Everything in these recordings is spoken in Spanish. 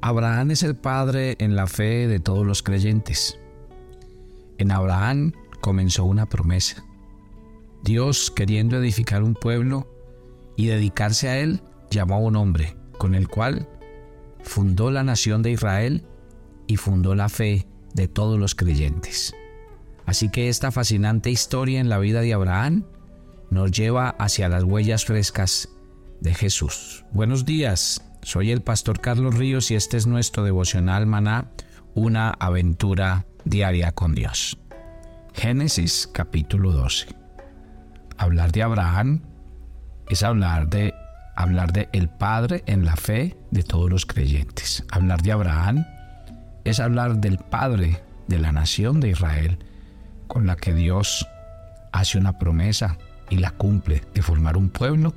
Abraham es el padre en la fe de todos los creyentes. En Abraham comenzó una promesa. Dios, queriendo edificar un pueblo y dedicarse a él, llamó a un hombre, con el cual fundó la nación de Israel y fundó la fe de todos los creyentes. Así que esta fascinante historia en la vida de Abraham nos lleva hacia las huellas frescas de Jesús. Buenos días, soy el pastor Carlos Ríos y este es nuestro devocional maná, una aventura diaria con Dios. Génesis capítulo 12. Hablar de Abraham es hablar de hablar de el Padre en la fe de todos los creyentes. Hablar de Abraham es hablar del Padre de la nación de Israel con la que Dios hace una promesa y la cumple de formar un pueblo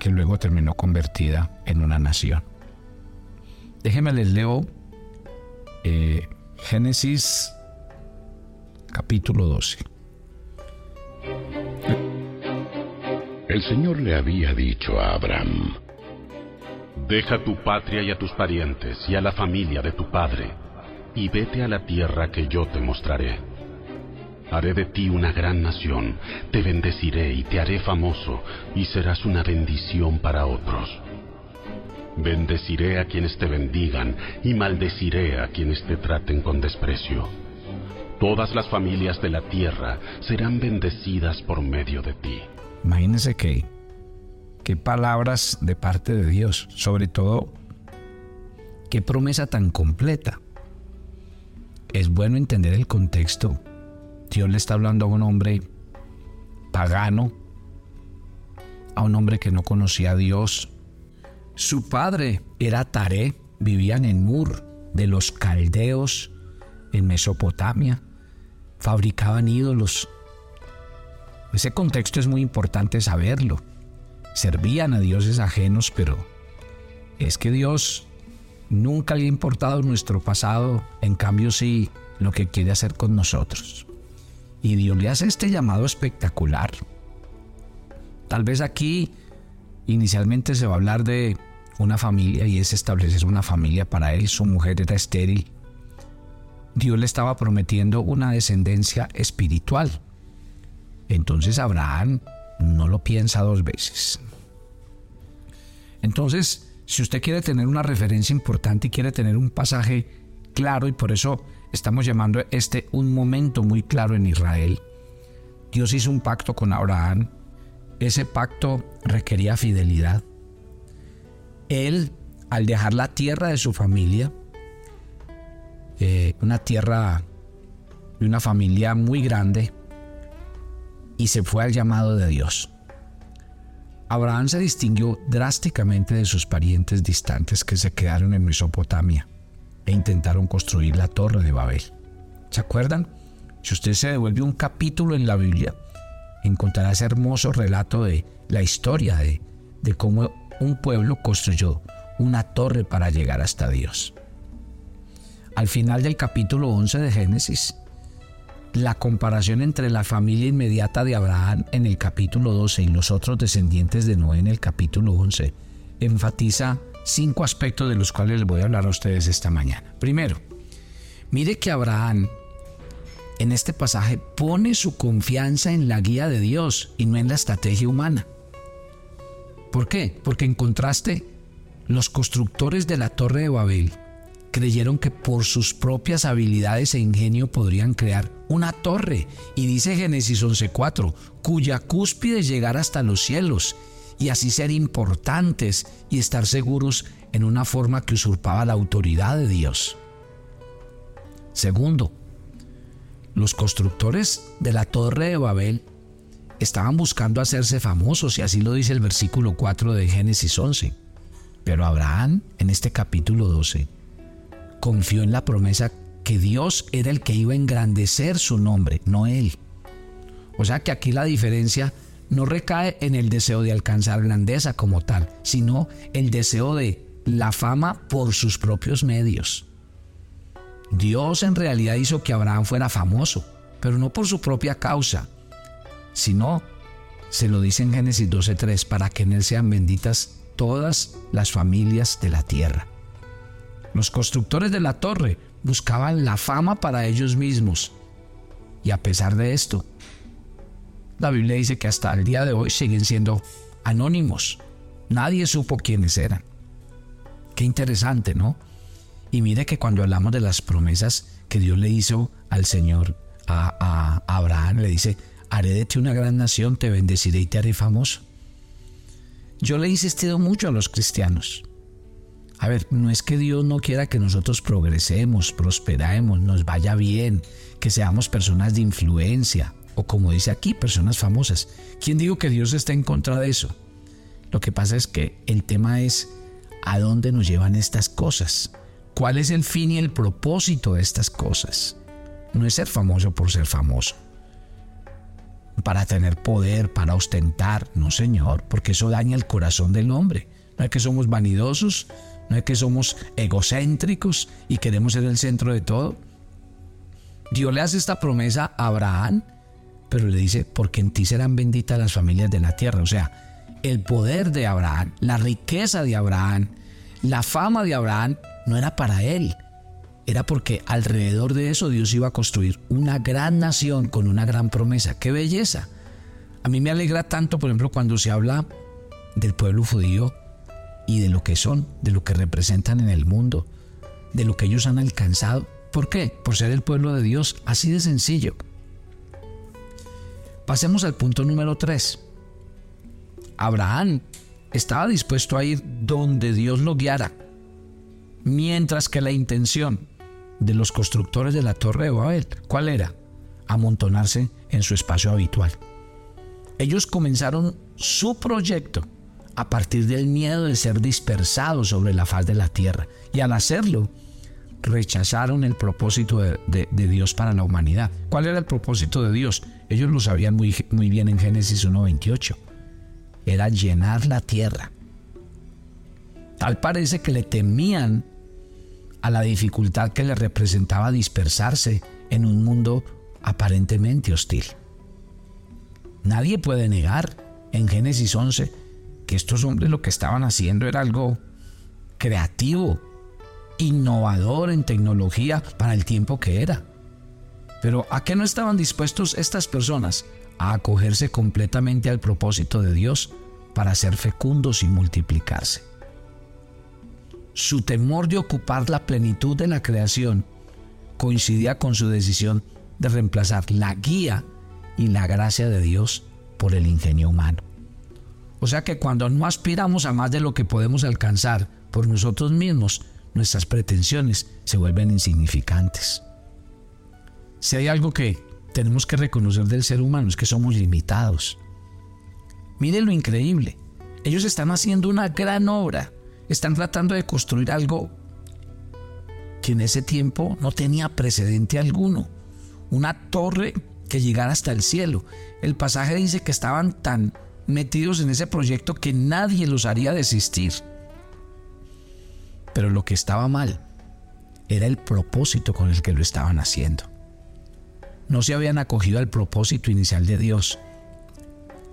que luego terminó convertida en una nación. Déjenme les leo eh, Génesis capítulo 12. El Señor le había dicho a Abraham, Deja tu patria y a tus parientes y a la familia de tu padre, y vete a la tierra que yo te mostraré. Haré de ti una gran nación, te bendeciré y te haré famoso, y serás una bendición para otros. Bendeciré a quienes te bendigan, y maldeciré a quienes te traten con desprecio. Todas las familias de la tierra serán bendecidas por medio de ti. Imagínense que, qué palabras de parte de Dios, sobre todo, qué promesa tan completa. Es bueno entender el contexto Dios le está hablando a un hombre pagano, a un hombre que no conocía a Dios. Su padre era Taré, vivían en Mur de los caldeos en Mesopotamia, fabricaban ídolos. Ese contexto es muy importante saberlo. Servían a dioses ajenos, pero es que Dios nunca le ha importado nuestro pasado, en cambio sí lo que quiere hacer con nosotros. Y Dios le hace este llamado espectacular. Tal vez aquí inicialmente se va a hablar de una familia y es establecer una familia para él. Su mujer era estéril. Dios le estaba prometiendo una descendencia espiritual. Entonces Abraham no lo piensa dos veces. Entonces, si usted quiere tener una referencia importante y quiere tener un pasaje claro y por eso Estamos llamando este un momento muy claro en Israel. Dios hizo un pacto con Abraham. Ese pacto requería fidelidad. Él, al dejar la tierra de su familia, eh, una tierra de una familia muy grande, y se fue al llamado de Dios. Abraham se distinguió drásticamente de sus parientes distantes que se quedaron en Mesopotamia e intentaron construir la torre de Babel. ¿Se acuerdan? Si usted se devuelve un capítulo en la Biblia, encontrará ese hermoso relato de la historia de, de cómo un pueblo construyó una torre para llegar hasta Dios. Al final del capítulo 11 de Génesis, la comparación entre la familia inmediata de Abraham en el capítulo 12 y los otros descendientes de Noé en el capítulo 11 enfatiza cinco aspectos de los cuales les voy a hablar a ustedes esta mañana. Primero, mire que Abraham en este pasaje pone su confianza en la guía de Dios y no en la estrategia humana. ¿Por qué? Porque en contraste, los constructores de la Torre de Babel creyeron que por sus propias habilidades e ingenio podrían crear una torre, y dice Génesis 11:4, cuya cúspide llegara hasta los cielos y así ser importantes y estar seguros en una forma que usurpaba la autoridad de Dios. Segundo, los constructores de la Torre de Babel estaban buscando hacerse famosos y así lo dice el versículo 4 de Génesis 11. Pero Abraham, en este capítulo 12, confió en la promesa que Dios era el que iba a engrandecer su nombre, no él. O sea que aquí la diferencia no recae en el deseo de alcanzar grandeza como tal, sino el deseo de la fama por sus propios medios. Dios en realidad hizo que Abraham fuera famoso, pero no por su propia causa, sino, se lo dice en Génesis 12.3, para que en él sean benditas todas las familias de la tierra. Los constructores de la torre buscaban la fama para ellos mismos. Y a pesar de esto, la Biblia dice que hasta el día de hoy siguen siendo anónimos. Nadie supo quiénes eran. Qué interesante, ¿no? Y mire que cuando hablamos de las promesas que Dios le hizo al Señor, a, Abraham, le dice, haré de ti una gran nación, te bendeciré y te haré famoso. Yo le he insistido mucho a los cristianos. A ver, no es que Dios no quiera que nosotros progresemos, prosperemos, nos vaya bien, que seamos personas de influencia, o como dice aquí, personas famosas. ¿Quién digo que Dios está en contra de eso? Lo que pasa es que el tema es a dónde nos llevan estas cosas. ¿Cuál es el fin y el propósito de estas cosas? No es ser famoso por ser famoso. Para tener poder, para ostentar. No, Señor, porque eso daña el corazón del hombre. No es que somos vanidosos, no es que somos egocéntricos y queremos ser el centro de todo. Dios le hace esta promesa a Abraham, pero le dice, porque en ti serán benditas las familias de la tierra. O sea, el poder de Abraham, la riqueza de Abraham, la fama de Abraham no era para él, era porque alrededor de eso Dios iba a construir una gran nación con una gran promesa. ¡Qué belleza! A mí me alegra tanto, por ejemplo, cuando se habla del pueblo judío y de lo que son, de lo que representan en el mundo, de lo que ellos han alcanzado. ¿Por qué? Por ser el pueblo de Dios, así de sencillo. Pasemos al punto número 3. Abraham estaba dispuesto a ir donde Dios lo guiara, mientras que la intención de los constructores de la Torre de Babel. ¿Cuál era? Amontonarse en su espacio habitual. Ellos comenzaron su proyecto a partir del miedo de ser dispersados sobre la faz de la tierra. Y al hacerlo, rechazaron el propósito de, Dios para la humanidad. ¿Cuál era el propósito de Dios? Ellos lo sabían muy, muy bien en Génesis 1.28. Era llenar la tierra. Tal parece que le temían a la dificultad que le representaba dispersarse en un mundo aparentemente hostil. Nadie puede negar en Génesis 11 que estos hombres lo que estaban haciendo era algo creativo, innovador en tecnología para el tiempo que era. Pero ¿a qué no estaban dispuestos estas personas? A acogerse completamente al propósito de Dios para ser fecundos y multiplicarse su temor de ocupar la plenitud de la creación coincidía con su decisión de reemplazar la guía y la gracia de Dios por el ingenio humano. O sea que cuando no aspiramos a más de lo que podemos alcanzar por nosotros mismos, nuestras pretensiones se vuelven insignificantes. Si hay algo que tenemos que reconocer del ser humano es que somos limitados. Miren lo increíble. Ellos están haciendo una gran obra están tratando de construir algo que en ese tiempo no tenía precedente alguno. Una torre que llegara hasta el cielo. El pasaje dice que estaban tan metidos en ese proyecto que nadie los haría desistir. Pero lo que estaba mal era el propósito con el que lo estaban haciendo. No se habían acogido al propósito inicial de Dios.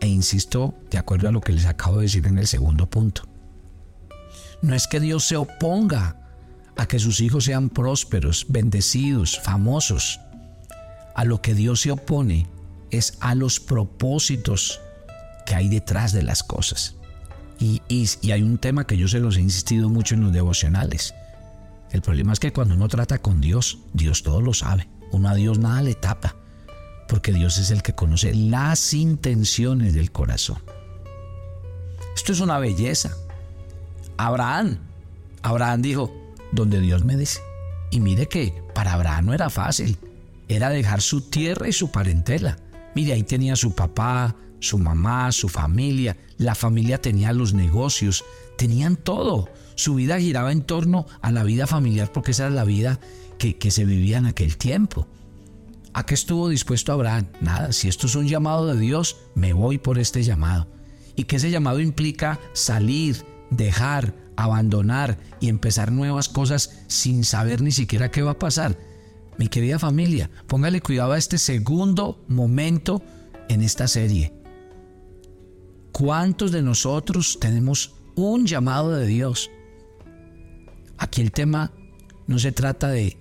E insisto, de acuerdo a lo que les acabo de decir en el segundo punto. No es que Dios se oponga a que sus hijos sean prósperos, bendecidos, famosos. A lo que Dios se opone es a los propósitos que hay detrás de las cosas. Y, hay un tema que yo se los he insistido mucho en los devocionales. El problema es que cuando uno trata con Dios, Dios todo lo sabe. Uno a Dios nada le tapa, porque Dios es el que conoce las intenciones del corazón. Esto es una belleza. Abraham. Abraham dijo, donde Dios me dice. Y mire que para Abraham no era fácil. Era dejar su tierra y su parentela. Mire, ahí tenía su papá, su mamá, su familia. La familia tenía los negocios, tenían todo. Su vida giraba en torno a la vida familiar porque esa era la vida que, que se vivía en aquel tiempo. ¿A qué estuvo dispuesto Abraham? Nada, si esto es un llamado de Dios, me voy por este llamado. Y que ese llamado implica salir, dejar, abandonar y empezar nuevas cosas sin saber ni siquiera qué va a pasar. Mi querida familia, póngale cuidado a este segundo momento en esta serie. ¿Cuántos de nosotros tenemos un llamado de Dios? Aquí el tema No se trata de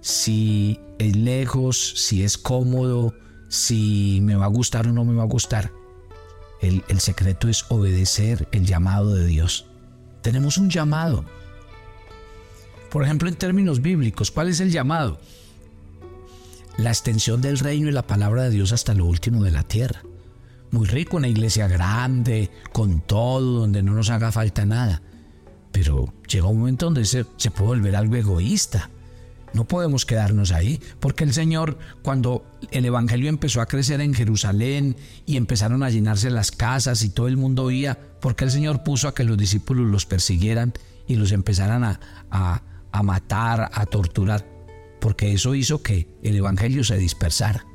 si es lejos, si es cómodo, si me va a gustar o no me va a gustar. El, el secreto es obedecer el llamado de Dios. Tenemos un llamado. Por ejemplo, en términos bíblicos, ¿cuál es el llamado? La extensión del reino y la palabra de Dios hasta lo último de la tierra. Muy rico, una iglesia grande, con todo, donde no nos haga falta nada. Pero llega un momento donde se, puede volver algo egoísta. No podemos quedarnos ahí, porque el Señor, cuando el Evangelio empezó a crecer en Jerusalén y empezaron a llenarse las casas y todo el mundo oía, porque el Señor puso a que los discípulos los persiguieran y los empezaran a, a, a matar, a torturar, porque eso hizo que el Evangelio se dispersara.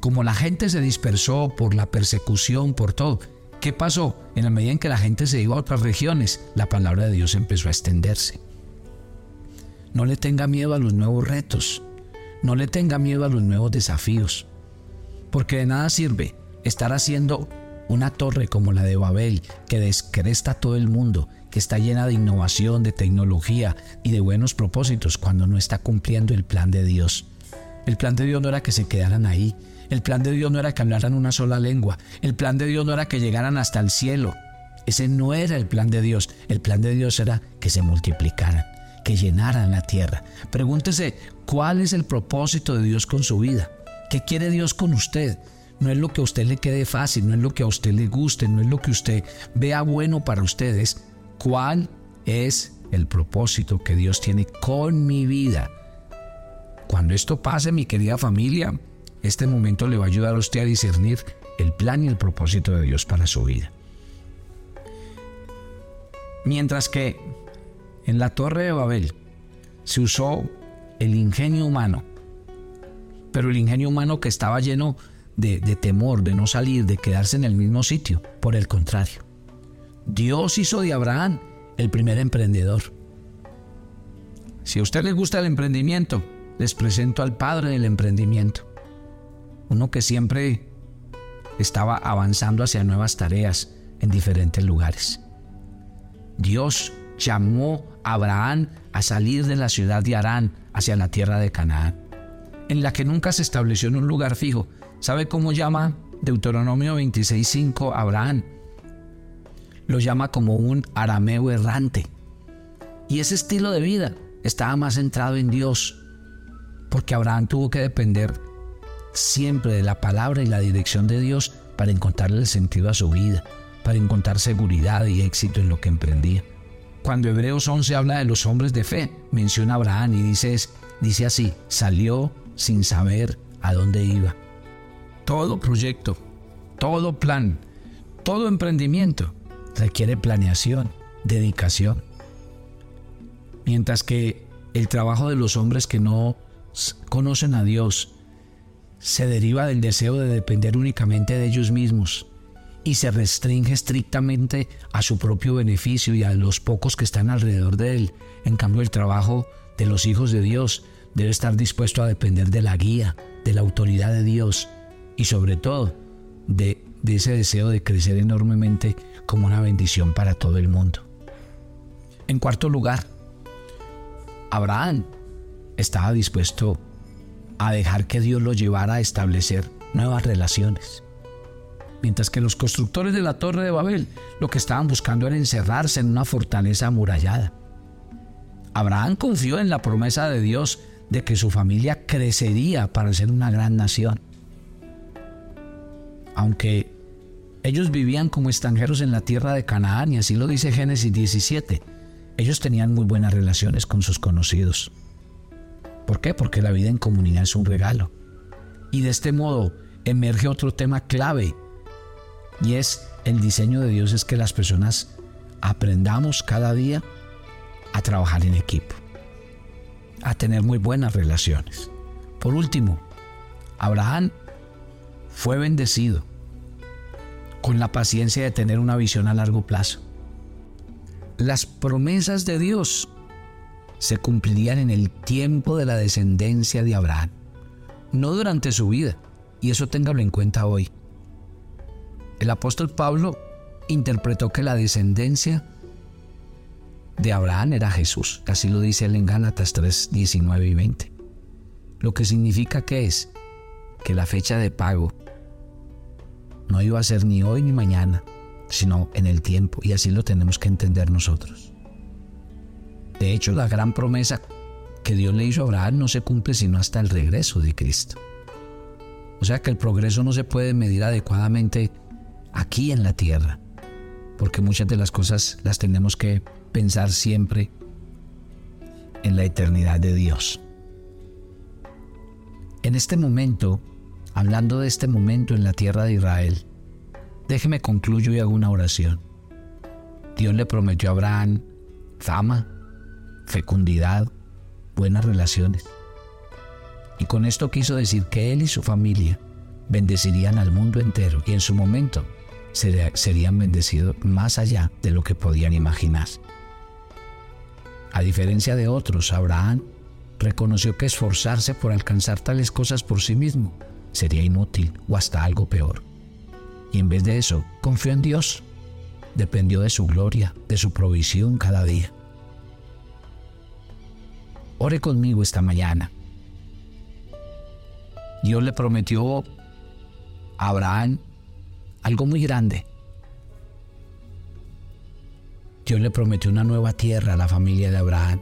Como la gente se dispersó por la persecución, por todo, ¿qué pasó? En la medida en que la gente se iba a otras regiones, la palabra de Dios empezó a extenderse. No le tenga miedo a los nuevos retos. No le tenga miedo a los nuevos desafíos. Porque de nada sirve estar haciendo una torre como la de Babel que descresta todo el mundo, que está llena de innovación, de tecnología y de buenos propósitos cuando no está cumpliendo el plan de Dios. El plan de Dios no era que se quedaran ahí. El plan de Dios no era que hablaran una sola lengua. El plan de Dios no era que llegaran hasta el cielo. Ese no era el plan de Dios. El plan de Dios era que se multiplicaran que llenaran la tierra. Pregúntese, ¿cuál es el propósito de Dios con su vida? ¿Qué quiere Dios con usted? No es lo que a usted le quede fácil, no es lo que a usted le guste, no es lo que usted vea bueno para ustedes. ¿Cuál es el propósito que Dios tiene con mi vida? Cuando esto pase, mi querida familia, este momento le va a ayudar a usted a discernir el plan y el propósito de Dios para su vida. Mientras que en la torre de Babel se usó el ingenio humano, pero el ingenio humano que estaba lleno de, temor, de no salir, de quedarse en el mismo sitio. Por el contrario, Dios hizo de Abraham el primer emprendedor. Si a usted le gusta el emprendimiento, les presento al padre del emprendimiento. Uno que siempre estaba avanzando hacia nuevas tareas en diferentes lugares. Dios llamó a Abraham a salir de la ciudad de Arán hacia la tierra de Canaán, en la que nunca se estableció en un lugar fijo. ¿Sabe cómo llama Deuteronomio 26.5 Abraham? Lo llama como un arameo errante. Y ese estilo de vida estaba más centrado en Dios, porque Abraham tuvo que depender siempre de la palabra y la dirección de Dios para encontrarle el sentido a su vida, para encontrar seguridad y éxito en lo que emprendía. Cuando Hebreos 11 habla de los hombres de fe, menciona a Abraham y dice, dice así, salió sin saber a dónde iba. Todo proyecto, todo plan, todo emprendimiento requiere planeación, dedicación. Mientras que el trabajo de los hombres que no conocen a Dios se deriva del deseo de depender únicamente de ellos mismos, y se restringe estrictamente a su propio beneficio y a los pocos que están alrededor de él. En cambio, el trabajo de los hijos de Dios debe estar dispuesto a depender de la guía, de la autoridad de Dios y sobre todo de, ese deseo de crecer enormemente como una bendición para todo el mundo. En cuarto lugar, Abraham estaba dispuesto a dejar que Dios lo llevara a establecer nuevas relaciones mientras que los constructores de la Torre de Babel lo que estaban buscando era encerrarse en una fortaleza amurallada. Abraham confió en la promesa de Dios de que su familia crecería para ser una gran nación. Aunque ellos vivían como extranjeros en la tierra de Canaán, y así lo dice Génesis 17, ellos tenían muy buenas relaciones con sus conocidos. ¿Por qué? Porque la vida en comunidad es un regalo. Y de este modo emerge otro tema clave y es el diseño de Dios es que las personas aprendamos cada día a trabajar en equipo, a tener muy buenas relaciones. Por último, Abraham fue bendecido con la paciencia de tener una visión a largo plazo. Las promesas de Dios se cumplirían en el tiempo de la descendencia de Abraham, no durante su vida, y eso téngalo en cuenta hoy. El apóstol Pablo interpretó que la descendencia de Abraham era Jesús. Así lo dice él en Gálatas 3, 19 y 20. Lo que significa que es que la fecha de pago no iba a ser ni hoy ni mañana, sino en el tiempo. Y así lo tenemos que entender nosotros. De hecho, la gran promesa que Dios le hizo a Abraham no se cumple sino hasta el regreso de Cristo. O sea que el progreso no se puede medir adecuadamente aquí en la tierra, porque muchas de las cosas las tenemos que pensar siempre en la eternidad de Dios. En este momento, hablando de este momento en la tierra de Israel, déjeme concluyo y hago una oración. Dios le prometió a Abraham fama, fecundidad, buenas relaciones. Y con esto quiso decir que él y su familia bendecirían al mundo entero y en su momento serían bendecidos más allá de lo que podían imaginar. A diferencia de otros, Abraham reconoció que esforzarse por alcanzar tales cosas por sí mismo sería inútil o hasta algo peor. Y en vez de eso, confió en Dios. Dependió de su gloria, de su provisión cada día. Ore conmigo esta mañana. Dios le prometió a Abraham algo muy grande. Dios le prometió una nueva tierra a la familia de Abraham.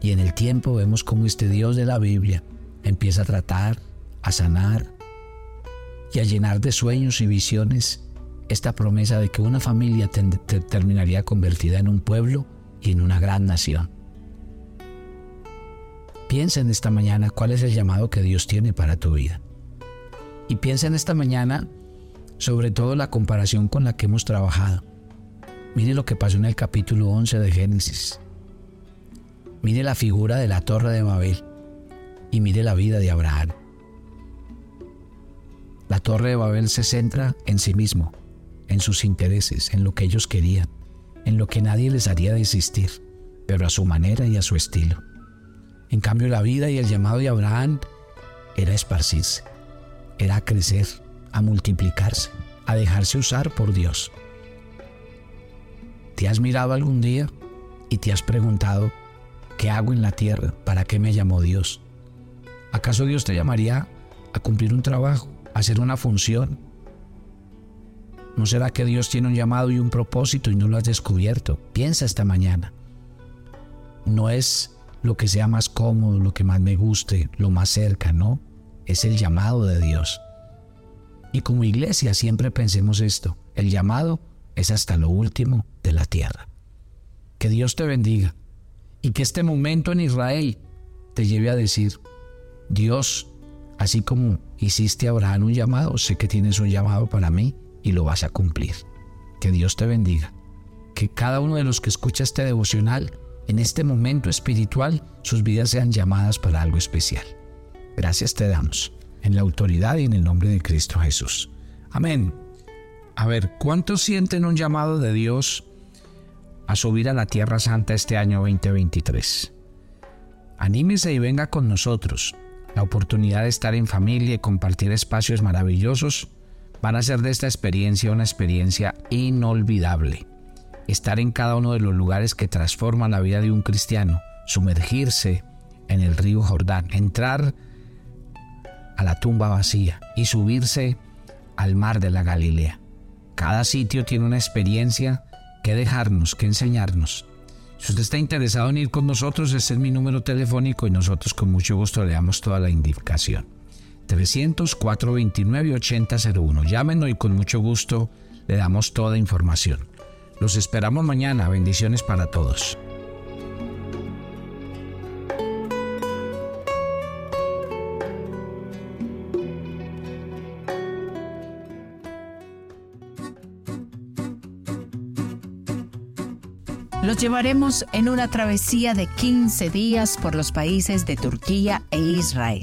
Y en el tiempo vemos cómo este Dios de la Biblia empieza a tratar, a sanar y a llenar de sueños y visiones esta promesa de que una familia terminaría convertida en un pueblo y en una gran nación. Piensa en esta mañana cuál es el llamado que Dios tiene para tu vida. Y piensa en esta mañana sobre todo la comparación con la que hemos trabajado. Mire lo que pasó en el capítulo 11 de Génesis. Mire la figura de la torre de Babel y mire la vida de Abraham. La torre de Babel se centra en sí mismo, en sus intereses, en lo que ellos querían, en lo que nadie les haría desistir, pero a su manera y a su estilo. En cambio, la vida y el llamado de Abraham era esparcirse, era crecer, a multiplicarse, a dejarse usar por Dios. ¿Te has mirado algún día y te has preguntado, ¿qué hago en la tierra? ¿Para qué me llamó Dios? ¿Acaso Dios te llamaría a cumplir un trabajo, a hacer una función? ¿No será que Dios tiene un llamado y un propósito y no lo has descubierto? Piensa esta mañana. No es lo que sea más cómodo, lo que más me guste, lo más cerca, no. Es el llamado de Dios. Y como iglesia siempre pensemos esto, el llamado es hasta lo último de la tierra. Que Dios te bendiga y que este momento en Israel te lleve a decir, Dios, así como hiciste a Abraham un llamado, sé que tienes un llamado para mí y lo vas a cumplir. Que Dios te bendiga. Que cada uno de los que escucha este devocional, en este momento espiritual, sus vidas sean llamadas para algo especial. Gracias te damos en la autoridad y en el nombre de Cristo Jesús. Amén. A ver, ¿cuántos sienten un llamado de Dios a subir a la Tierra Santa este año 2023? Anímese y venga con nosotros. La oportunidad de estar en familia y compartir espacios maravillosos van a hacer de esta experiencia una experiencia inolvidable. Estar en cada uno de los lugares que transforman la vida de un cristiano, sumergirse en el río Jordán, entrar a la tumba vacía y subirse al mar de la Galilea. Cada sitio tiene una experiencia que dejarnos, que enseñarnos. Si usted está interesado en ir con nosotros, ese es mi número telefónico y nosotros con mucho gusto le damos toda la indicación. 300-429-8001. Llámenos y con mucho gusto le damos toda información. Los esperamos mañana. Bendiciones para todos. Los llevaremos en una travesía de 15 días por los países de Turquía e Israel.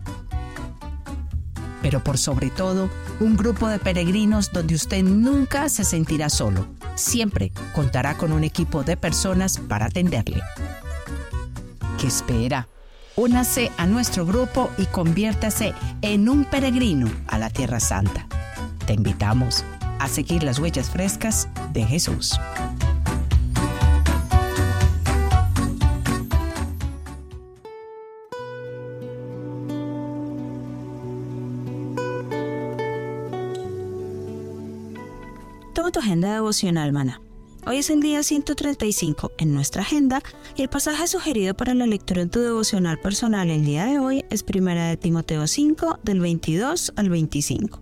Pero por sobre todo, un grupo de peregrinos donde usted nunca se sentirá solo. Siempre contará con un equipo de personas para atenderle. ¿Qué espera? Únase a nuestro grupo y conviértase en un peregrino a la Tierra Santa. Te invitamos a seguir las huellas frescas de Jesús. Tu agenda devocional, mana. Hoy es el día 135 en nuestra agenda y el pasaje sugerido para la lectura en tu devocional personal el día de hoy es 1 de Timoteo 5 del 22 al 25.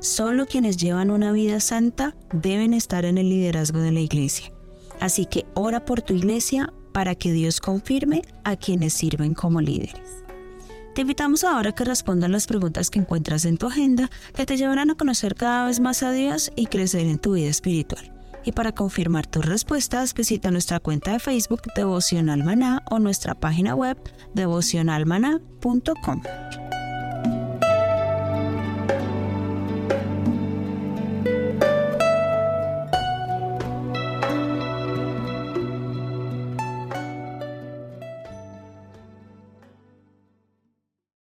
Solo quienes llevan una vida santa deben estar en el liderazgo de la iglesia. Así que ora por tu iglesia para que Dios confirme a quienes sirven como líderes. Te invitamos ahora que respondan las preguntas que encuentras en tu agenda que te llevarán a conocer cada vez más a Dios y crecer en tu vida espiritual. Y para confirmar tus respuestas, visita nuestra cuenta de Facebook Devocional Maná o nuestra página web devocionalmaná.com.